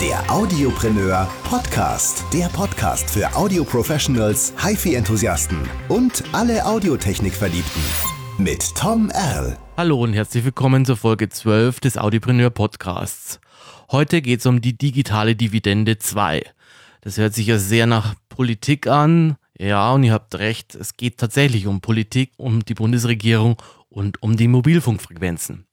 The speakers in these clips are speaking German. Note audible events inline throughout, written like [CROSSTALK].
Der Audiopreneur Podcast. Der Podcast für Audio-Professionals, HiFi-Enthusiasten und alle Audiotechnik-Verliebten. Mit Tom Erl. Hallo und herzlich willkommen zur Folge 12 des Audiopreneur Podcasts. Heute geht es um die digitale Dividende 2. Das hört sich ja sehr nach Politik an. Ja, und ihr habt recht, es geht tatsächlich um Politik, um die Bundesregierung und um die Mobilfunkfrequenzen.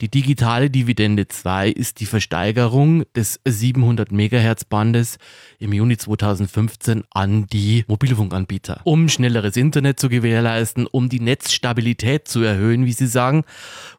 Die digitale Dividende 2 ist die Versteigerung des 700 MHz Bandes im Juni 2015 an die Mobilfunkanbieter. Um schnelleres Internet zu gewährleisten, um die Netzstabilität zu erhöhen, wie sie sagen,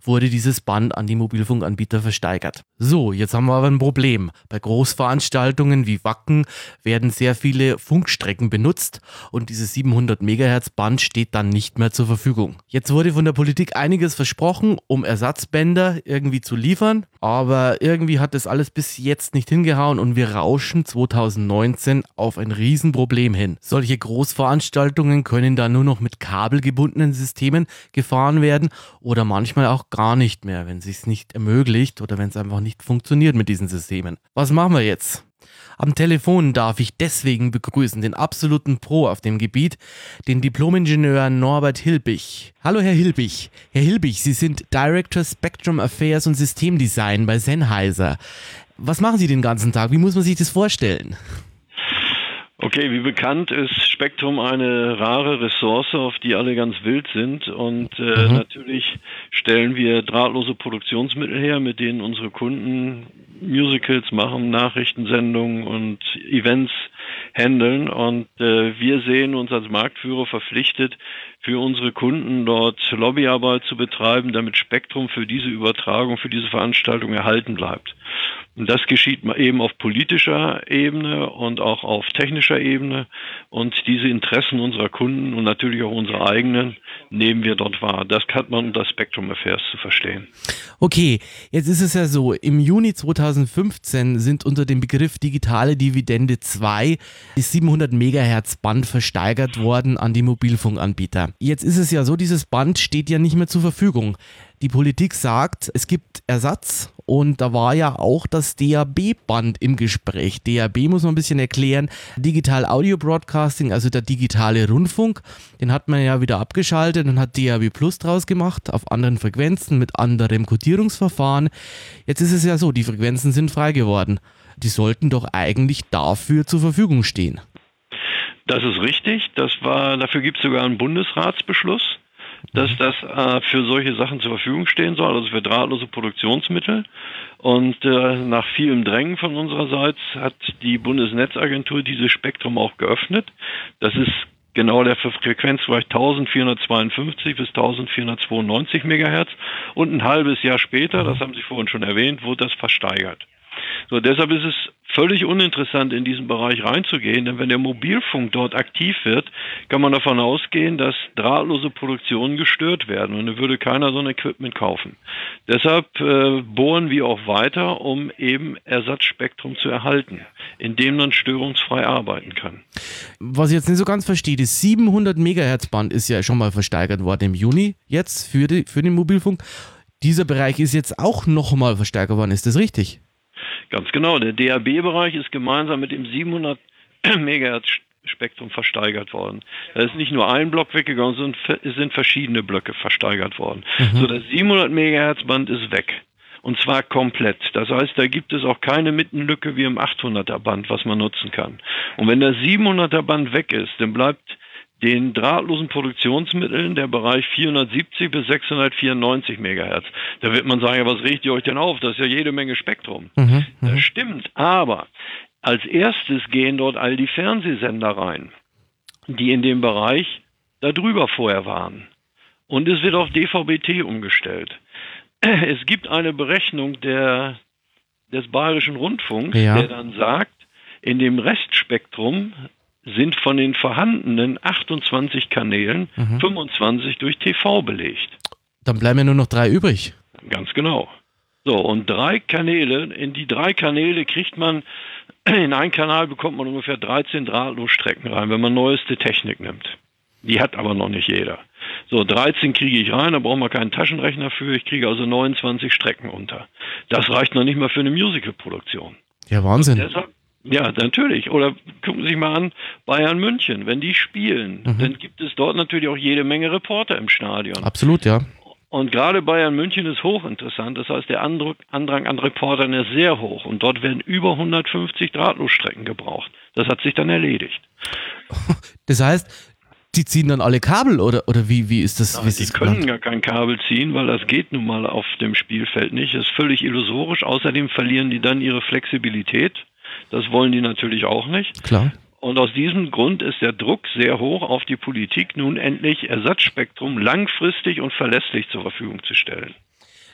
wurde dieses Band an die Mobilfunkanbieter versteigert. So, jetzt haben wir aber ein Problem. Bei Großveranstaltungen wie Wacken werden sehr viele Funkstrecken benutzt und dieses 700 MHz Band steht dann nicht mehr zur Verfügung. Jetzt wurde von der Politik Politik einiges versprochen, um Ersatzbänder irgendwie zu liefern, aber irgendwie hat das alles bis jetzt nicht hingehauen und wir rauschen 2019 auf ein Riesenproblem hin. Solche Großveranstaltungen können dann nur noch mit kabelgebundenen Systemen gefahren werden oder manchmal auch gar nicht mehr, wenn es sich nicht ermöglicht oder wenn es einfach nicht funktioniert mit diesen Systemen. Was machen wir jetzt? Am Telefon darf ich deswegen begrüßen den absoluten Pro auf dem Gebiet, den Diplomingenieur Norbert Hilbig. Hallo Herr Hilbig. Herr Hilbig, Sie sind Director Spectrum Affairs und Systemdesign bei Sennheiser. Was machen Sie den ganzen Tag? Wie muss man sich das vorstellen? Okay, wie bekannt ist Spektrum eine rare Ressource, auf die alle ganz wild sind. Und äh, mhm. natürlich stellen wir drahtlose Produktionsmittel her, mit denen unsere Kunden Musicals machen, Nachrichtensendungen und Events handeln. Und äh, wir sehen uns als Marktführer verpflichtet, für unsere Kunden dort Lobbyarbeit zu betreiben, damit Spektrum für diese Übertragung, für diese Veranstaltung erhalten bleibt. Und das geschieht eben auf politischer Ebene und auch auf technischer Ebene. Und diese Interessen unserer Kunden und natürlich auch unsere eigenen nehmen wir dort wahr. Das hat man unter Spectrum Affairs zu verstehen. Okay, jetzt ist es ja so, im Juni 2015 sind unter dem Begriff digitale Dividende 2 die 700 Megahertz Band versteigert worden an die Mobilfunkanbieter. Jetzt ist es ja so, dieses Band steht ja nicht mehr zur Verfügung. Die Politik sagt, es gibt Ersatz und da war ja auch das DAB-Band im Gespräch. DAB muss man ein bisschen erklären. Digital Audio Broadcasting, also der digitale Rundfunk, den hat man ja wieder abgeschaltet und hat DAB Plus draus gemacht, auf anderen Frequenzen mit anderem Codierungsverfahren. Jetzt ist es ja so, die Frequenzen sind frei geworden. Die sollten doch eigentlich dafür zur Verfügung stehen. Das ist richtig. Das war, dafür gibt es sogar einen Bundesratsbeschluss dass das äh, für solche Sachen zur Verfügung stehen soll, also für drahtlose Produktionsmittel. Und äh, nach vielem Drängen von unsererseits hat die Bundesnetzagentur dieses Spektrum auch geöffnet. Das ist genau der Frequenzbereich 1452 bis 1492 Megahertz. Und ein halbes Jahr später, das haben Sie vorhin schon erwähnt, wurde das versteigert. So, deshalb ist es völlig uninteressant, in diesen Bereich reinzugehen, denn wenn der Mobilfunk dort aktiv wird, kann man davon ausgehen, dass drahtlose Produktionen gestört werden und dann würde keiner so ein Equipment kaufen. Deshalb äh, bohren wir auch weiter, um eben Ersatzspektrum zu erhalten, indem man störungsfrei arbeiten kann. Was ich jetzt nicht so ganz verstehe, das 700 Megahertz Band ist ja schon mal versteigert worden im Juni jetzt für, die, für den Mobilfunk. Dieser Bereich ist jetzt auch nochmal verstärkt worden, ist das richtig? Ganz genau. Der DAB-Bereich ist gemeinsam mit dem 700 [CLEARS THROAT] Megahertz Spektrum versteigert worden. Da ist nicht nur ein Block weggegangen, sondern es sind verschiedene Blöcke versteigert worden. Mhm. So das 700 Megahertz Band ist weg. Und zwar komplett. Das heißt, da gibt es auch keine Mittenlücke wie im 800er Band, was man nutzen kann. Und wenn das 700er Band weg ist, dann bleibt den drahtlosen Produktionsmitteln der Bereich 470 bis 694 Megahertz. Da wird man sagen, ja, was regt ihr euch denn auf? Das ist ja jede Menge Spektrum. Mhm, das mhm. stimmt, aber als erstes gehen dort all die Fernsehsender rein, die in dem Bereich darüber vorher waren. Und es wird auf DVB-T umgestellt. [CLEARS THROAT] Es gibt eine Berechnung der, des Bayerischen Rundfunks, ja. der dann sagt, in dem Restspektrum sind von den vorhandenen 28 Kanälen mhm. 25 durch TV belegt. Dann bleiben ja nur noch drei übrig. Ganz genau. So, und drei Kanäle, in die drei Kanäle kriegt man, [CLEARS THROAT] in einen Kanal bekommt man ungefähr 13 Drahtlosstrecken rein, wenn man neueste Technik nimmt. Die hat aber noch nicht jeder. So, 13 kriege ich rein, da braucht man keinen Taschenrechner für. Ich kriege also 29 Strecken unter. Das reicht noch nicht mal für eine Musical-Produktion. Ja, Wahnsinn. Deshalb, ja, natürlich. Oder gucken Sie sich mal an, Bayern München, wenn die spielen, mhm. dann gibt es dort natürlich auch jede Menge Reporter im Stadion. Absolut, ja. Und gerade Bayern München ist hochinteressant. Das heißt, der Andrang an Reportern ist sehr hoch. Und dort werden über 150 Drahtlosstrecken gebraucht. Das hat sich dann erledigt. [LAUGHS] Das heißt, die ziehen dann alle Kabel oder, oder wie, wie ist das? Wie die können geplant? gar kein Kabel ziehen, weil das geht nun mal auf dem Spielfeld nicht. Das ist völlig illusorisch. Außerdem verlieren die dann ihre Flexibilität. Das wollen die natürlich auch nicht. Klar. Und aus diesem Grund ist der Druck sehr hoch auf die Politik, nun endlich Ersatzspektrum langfristig und verlässlich zur Verfügung zu stellen.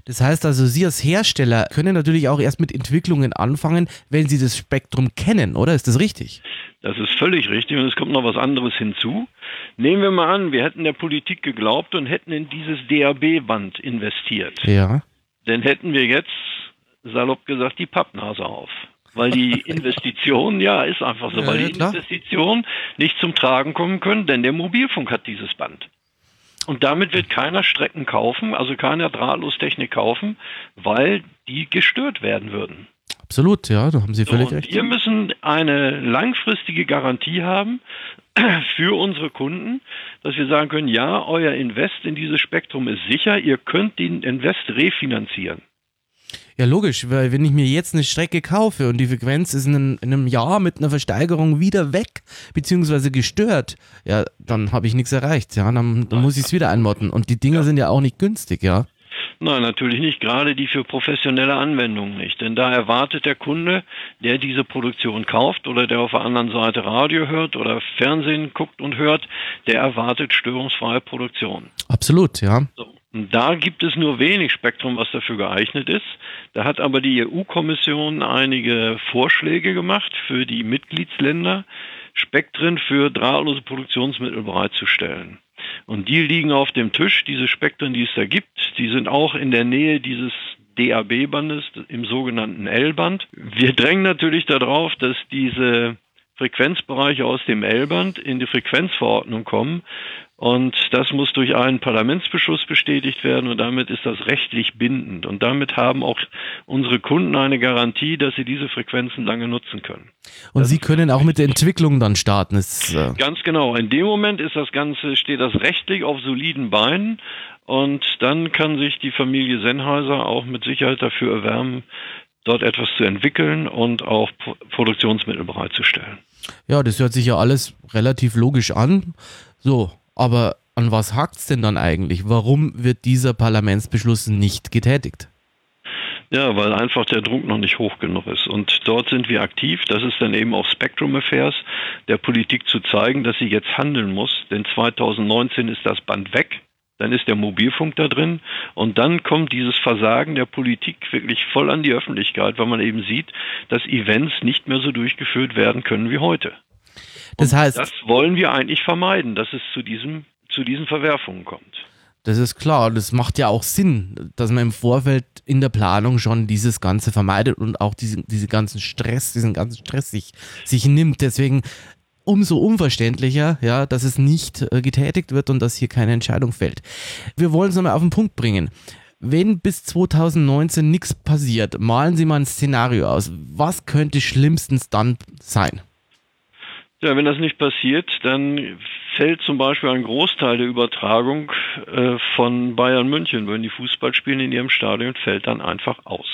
Das heißt also, Sie als Hersteller können natürlich auch erst mit Entwicklungen anfangen, wenn Sie das Spektrum kennen, oder? Ist das richtig? Das ist völlig richtig und es kommt noch was anderes hinzu. Nehmen wir mal an, wir hätten der Politik geglaubt und hätten in dieses DAB-Band investiert. Ja. Dann hätten wir jetzt, salopp gesagt, die Pappnase auf weil die Investitionen, ja, ist einfach so, ja, weil die klar. Investitionen nicht zum Tragen kommen können, denn der Mobilfunk hat dieses Band. Und damit wird keiner Strecken kaufen, also keiner Drahtlostechnik kaufen, weil die gestört werden würden. Absolut, ja, da haben Sie völlig so, recht. Wir müssen eine langfristige Garantie haben [CLEARS THROAT] für unsere Kunden, dass wir sagen können, ja, euer Invest in dieses Spektrum ist sicher, ihr könnt den Invest refinanzieren. Ja, logisch, weil wenn ich mir jetzt eine Strecke kaufe und die Frequenz ist in einem, in einem Jahr mit einer Versteigerung wieder weg, beziehungsweise gestört, ja, dann habe ich nichts erreicht, ja, dann, dann muss ich es wieder einmotten. Und die Dinger ja. sind ja auch nicht günstig, ja. Nein, natürlich nicht, gerade die für professionelle Anwendungen nicht. Denn da erwartet der Kunde, der diese Produktion kauft oder der auf der anderen Seite Radio hört oder Fernsehen guckt und hört, der erwartet störungsfreie Produktion. Absolut, ja. So. Da gibt es nur wenig Spektrum, was dafür geeignet ist. Da hat aber die EU-Kommission einige Vorschläge gemacht für die Mitgliedsländer, Spektren für drahtlose Produktionsmittel bereitzustellen. Und die liegen auf dem Tisch, diese Spektren, die es da gibt, die sind auch in der Nähe dieses DAB-Bandes im sogenannten L-Band. Wir drängen natürlich darauf, dass diese Frequenzbereiche aus dem L-Band in die Frequenzverordnung kommen. Und das muss durch einen Parlamentsbeschluss bestätigt werden und damit ist das rechtlich bindend. Und damit haben auch unsere Kunden eine Garantie, dass sie diese Frequenzen lange nutzen können. Und das Sie können auch mit der Entwicklung dann starten. Ist, äh Ganz genau. In dem Moment ist das Ganze, steht das rechtlich auf soliden Beinen. Und dann kann sich die Familie Sennheiser auch mit Sicherheit dafür erwärmen, dort etwas zu entwickeln und auch Produktionsmittel bereitzustellen. Ja, das hört sich ja alles relativ logisch an. So, aber an was hakt es denn dann eigentlich? Warum wird dieser Parlamentsbeschluss nicht getätigt? Ja, weil einfach der Druck noch nicht hoch genug ist. Und dort sind wir aktiv. Das ist dann eben auch Spectrum Affairs, der Politik zu zeigen, dass sie jetzt handeln muss. Denn 2019 ist das Band weg dann ist der Mobilfunk da drin und dann kommt dieses Versagen der Politik wirklich voll an die Öffentlichkeit, weil man eben sieht, dass Events nicht mehr so durchgeführt werden können wie heute. Das heißt, das wollen wir eigentlich vermeiden, dass es zu diesem zu diesen Verwerfungen kommt. Das ist klar, das macht ja auch Sinn, dass man im Vorfeld in der Planung schon dieses Ganze vermeidet und auch diese, diese ganzen Stress, diesen ganzen Stress sich, sich nimmt. Deswegen umso unverständlicher, ja, dass es nicht äh, getätigt wird und dass hier keine Entscheidung fällt. Wir wollen es nochmal auf den Punkt bringen. Wenn bis 2019 nichts passiert, malen Sie mal ein Szenario aus. Was könnte schlimmstens dann sein? Ja, wenn das nicht passiert, dann fällt zum Beispiel ein Großteil der Übertragung äh, von Bayern München, wenn die Fußball spielen in ihrem Stadion, fällt dann einfach aus.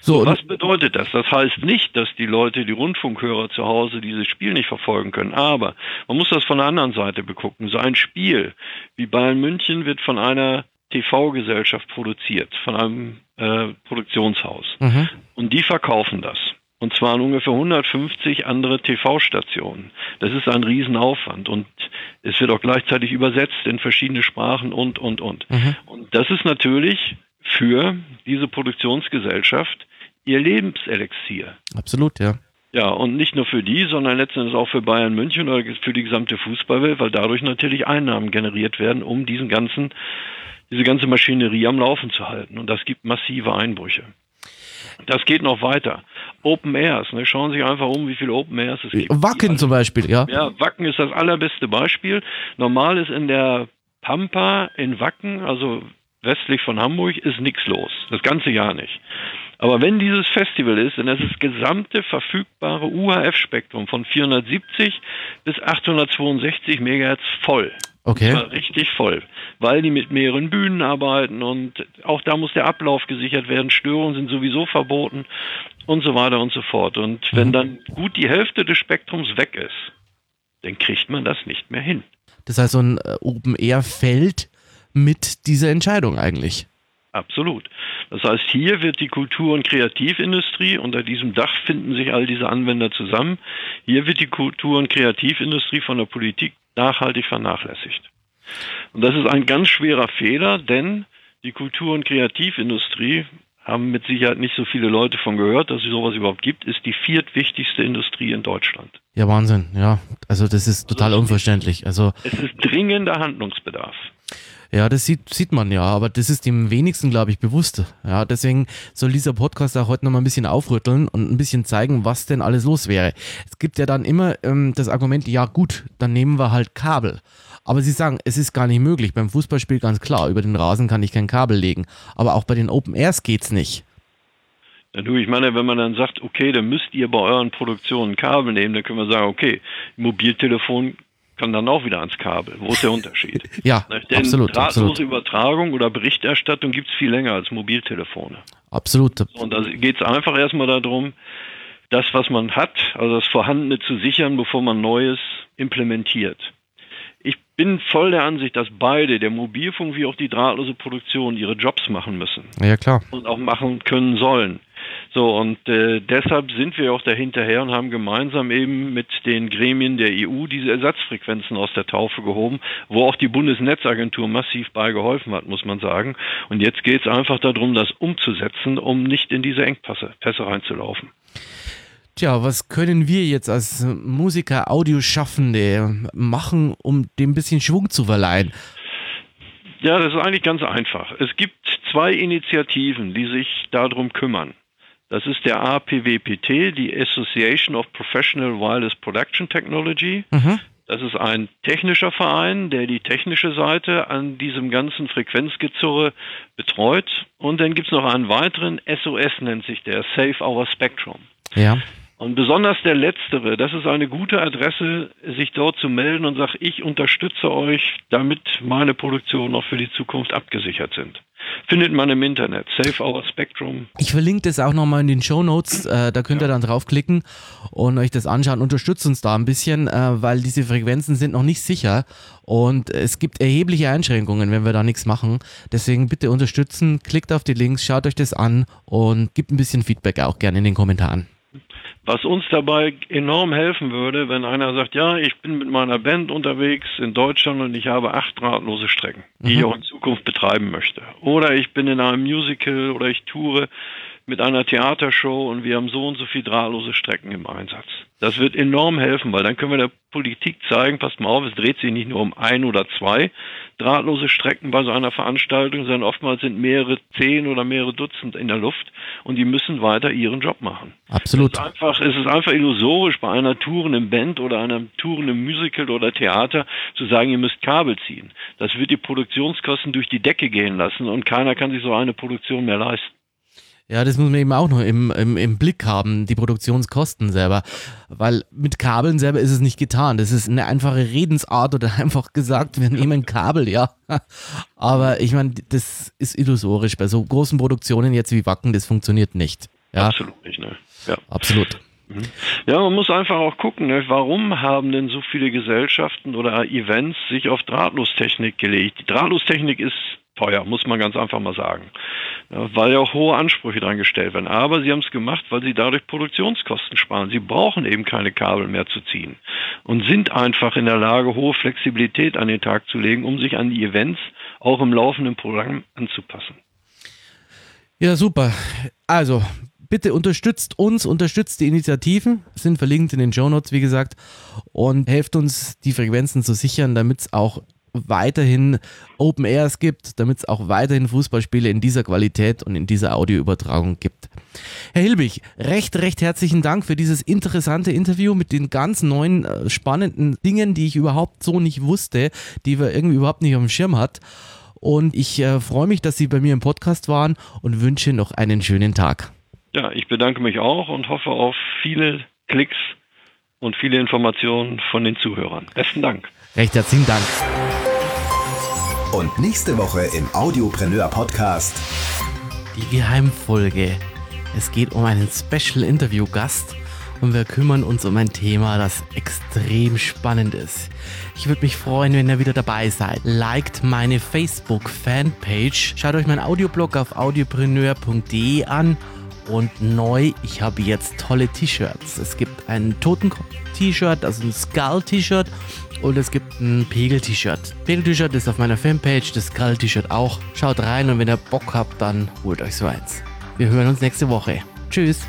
So, was bedeutet das? Das heißt nicht, dass die Leute, die Rundfunkhörer zu Hause dieses Spiel nicht verfolgen können. Aber man muss das von der anderen Seite begucken. So ein Spiel wie Bayern München wird von einer TV-Gesellschaft produziert, von einem äh, Produktionshaus. Mhm. Und die verkaufen das. Und zwar an ungefähr 150 andere TV-Stationen. Das ist ein Riesenaufwand. Und es wird auch gleichzeitig übersetzt in verschiedene Sprachen und, und, und. Mhm. Und das ist natürlich für diese Produktionsgesellschaft ihr Lebenselixier. Absolut, ja. Ja, und nicht nur für die, sondern letztendlich auch für Bayern München oder für die gesamte Fußballwelt, weil dadurch natürlich Einnahmen generiert werden, um diesen ganzen, diese ganze Maschinerie am Laufen zu halten. Und das gibt massive Einbrüche. Das geht noch weiter. Open Airs, ne? schauen Sie sich einfach um, wie viele Open Airs es gibt. Wacken zum Beispiel, ja. Ja, Wacken ist das allerbeste Beispiel. Normal ist in der Pampa in Wacken, also westlich von Hamburg ist nichts los. Das ganze Jahr nicht. Aber wenn dieses Festival ist, dann ist das gesamte verfügbare UHF-Spektrum von 470 bis 862 Megahertz voll. Okay. richtig voll, weil die mit mehreren Bühnen arbeiten und auch da muss der Ablauf gesichert werden. Störungen sind sowieso verboten und so weiter und so fort. Und wenn mhm. dann gut die Hälfte des Spektrums weg ist, dann kriegt man das nicht mehr hin. Das heißt, so ein äh, Open Air fällt mit dieser Entscheidung eigentlich. Absolut. Das heißt, hier wird die Kultur- und Kreativindustrie, unter diesem Dach finden sich all diese Anwender zusammen, hier wird die Kultur- und Kreativindustrie von der Politik nachhaltig vernachlässigt. Und das ist ein ganz schwerer Fehler, denn die Kultur- und Kreativindustrie haben mit Sicherheit nicht so viele Leute von gehört, dass es sowas überhaupt gibt, ist die viertwichtigste Industrie in Deutschland. Ja, Wahnsinn, ja. Also das ist total also unverständlich. Also es ist dringender Handlungsbedarf. Ja, das sieht, sieht man ja, aber das ist dem wenigsten, glaube ich, bewusst. Ja, deswegen soll dieser Podcast auch heute nochmal ein bisschen aufrütteln und ein bisschen zeigen, was denn alles los wäre. Es gibt ja dann immer ähm, das Argument, ja gut, dann nehmen wir halt Kabel. Aber sie sagen, es ist gar nicht möglich. Beim Fußballspiel ganz klar, über den Rasen kann ich kein Kabel legen. Aber auch bei den Open Airs geht's nicht. Ja, du, ich meine, wenn man dann sagt, okay, dann müsst ihr bei euren Produktionen Kabel nehmen, dann können wir sagen, okay, Mobiltelefon kann dann auch wieder ans Kabel. Wo ist der Unterschied? [LAUGHS] ja, Denn absolut. Drahtlose absolut. Übertragung oder Berichterstattung gibt es viel länger als Mobiltelefone. Absolut. Und da geht es einfach erstmal darum, das, was man hat, also das Vorhandene zu sichern, bevor man Neues implementiert. Ich bin voll der Ansicht, dass beide, der Mobilfunk wie auch die drahtlose Produktion, ihre Jobs machen müssen. Ja, klar. Und auch machen können sollen. So, und äh, deshalb sind wir auch dahinterher und haben gemeinsam eben mit den Gremien der EU diese Ersatzfrequenzen aus der Taufe gehoben, wo auch die Bundesnetzagentur massiv bei geholfen hat, muss man sagen. Und jetzt geht es einfach darum, das umzusetzen, um nicht in diese Engpässe Pässe reinzulaufen. Tja, was können wir jetzt als Musiker, Audioschaffende machen, um dem ein bisschen Schwung zu verleihen? Ja, das ist eigentlich ganz einfach. Es gibt zwei Initiativen, die sich darum kümmern. Das ist der APWPT, die Association of Professional Wireless Production Technology. Mhm. Das ist ein technischer Verein, der die technische Seite an diesem ganzen Frequenzgezurre betreut. Und dann gibt es noch einen weiteren, SOS nennt sich der, Save Our Spectrum. Ja. Und besonders der Letztere, das ist eine gute Adresse, sich dort zu melden und sagt, ich unterstütze euch, damit meine Produktionen auch für die Zukunft abgesichert sind. Findet man im Internet, Save Our Spectrum. Ich verlinke das auch nochmal in den Show Notes, äh, da könnt ja. ihr dann draufklicken und euch das anschauen. Unterstützt uns da ein bisschen, äh, weil diese Frequenzen sind noch nicht sicher und es gibt erhebliche Einschränkungen, wenn wir da nichts machen. Deswegen bitte unterstützen, klickt auf die Links, schaut euch das an und gebt ein bisschen Feedback auch gerne in den Kommentaren. Was uns dabei enorm helfen würde, wenn einer sagt, ja, ich bin mit meiner Band unterwegs in Deutschland und ich habe acht drahtlose Strecken, die mhm. ich auch in Zukunft betreiben möchte. Oder ich bin in einem Musical oder ich toure mit einer Theatershow und wir haben so und so viel drahtlose Strecken im Einsatz. Das wird enorm helfen, weil dann können wir der Politik zeigen, passt mal auf, es dreht sich nicht nur um ein oder zwei drahtlose Strecken bei so einer Veranstaltung, sondern oftmals sind mehrere zehn oder mehrere Dutzend in der Luft und die müssen weiter ihren Job machen. Absolut. Es ist einfach, es ist einfach illusorisch bei einer tourenden Band oder einem tourenden Musical oder Theater zu sagen, ihr müsst Kabel ziehen. Das wird die Produktionskosten durch die Decke gehen lassen und keiner kann sich so eine Produktion mehr leisten. Ja, das muss man eben auch noch im, im, im Blick haben, die Produktionskosten selber. Weil mit Kabeln selber ist es nicht getan. Das ist eine einfache Redensart oder [LAUGHS] einfach gesagt, wir nehmen Kabel, ja. [LAUGHS] Aber ich meine, das ist illusorisch. Bei so großen Produktionen jetzt wie Wacken, das funktioniert nicht. Ja? Absolut nicht, ne? Ja. Absolut. Mhm. Ja, man muss einfach auch gucken, ne? warum haben denn so viele Gesellschaften oder Events sich auf Drahtlostechnik gelegt? Die Drahtlostechnik ist teuer, muss man ganz einfach mal sagen. Ja, weil ja auch hohe Ansprüche dran gestellt werden. Aber sie haben es gemacht, weil sie dadurch Produktionskosten sparen. Sie brauchen eben keine Kabel mehr zu ziehen und sind einfach in der Lage, hohe Flexibilität an den Tag zu legen, um sich an die Events auch im laufenden Programm anzupassen. Ja, super. Also, bitte unterstützt uns, unterstützt die Initiativen, sind verlinkt in den Show Notes, wie gesagt, und helft uns, die Frequenzen zu sichern, damit es auch weiterhin Open Airs gibt, damit es auch weiterhin Fußballspiele in dieser Qualität und in dieser Audioübertragung gibt. Herr Hilbig, recht, recht herzlichen Dank für dieses interessante Interview mit den ganz neuen, äh, spannenden Dingen, die ich überhaupt so nicht wusste, die wir irgendwie überhaupt nicht auf dem Schirm hat. Und ich äh, freue mich, dass Sie bei mir im Podcast waren und wünsche noch einen schönen Tag. Ja, ich bedanke mich auch und hoffe auf viele Klicks und viele Informationen von den Zuhörern. Besten Dank. Recht herzlichen Dank. Und nächste Woche im Audiopreneur Podcast. Die Geheimfolge. Es geht um einen Special Interview Gast und wir kümmern uns um ein Thema, das extrem spannend ist. Ich würde mich freuen, wenn ihr wieder dabei seid. Liked meine Facebook Fanpage. Schaut euch meinen Audioblog auf audiopreneur.de an und neu, ich habe jetzt tolle T-Shirts. Es gibt ein Totenkopf-T-Shirt, also ein Skull-T-Shirt und es gibt ein Pegel-T-Shirt. Pegel-T-Shirt ist auf meiner Fanpage, das Skull-T-Shirt auch. Schaut rein und wenn ihr Bock habt, dann holt euch so eins. Wir hören uns nächste Woche. Tschüss.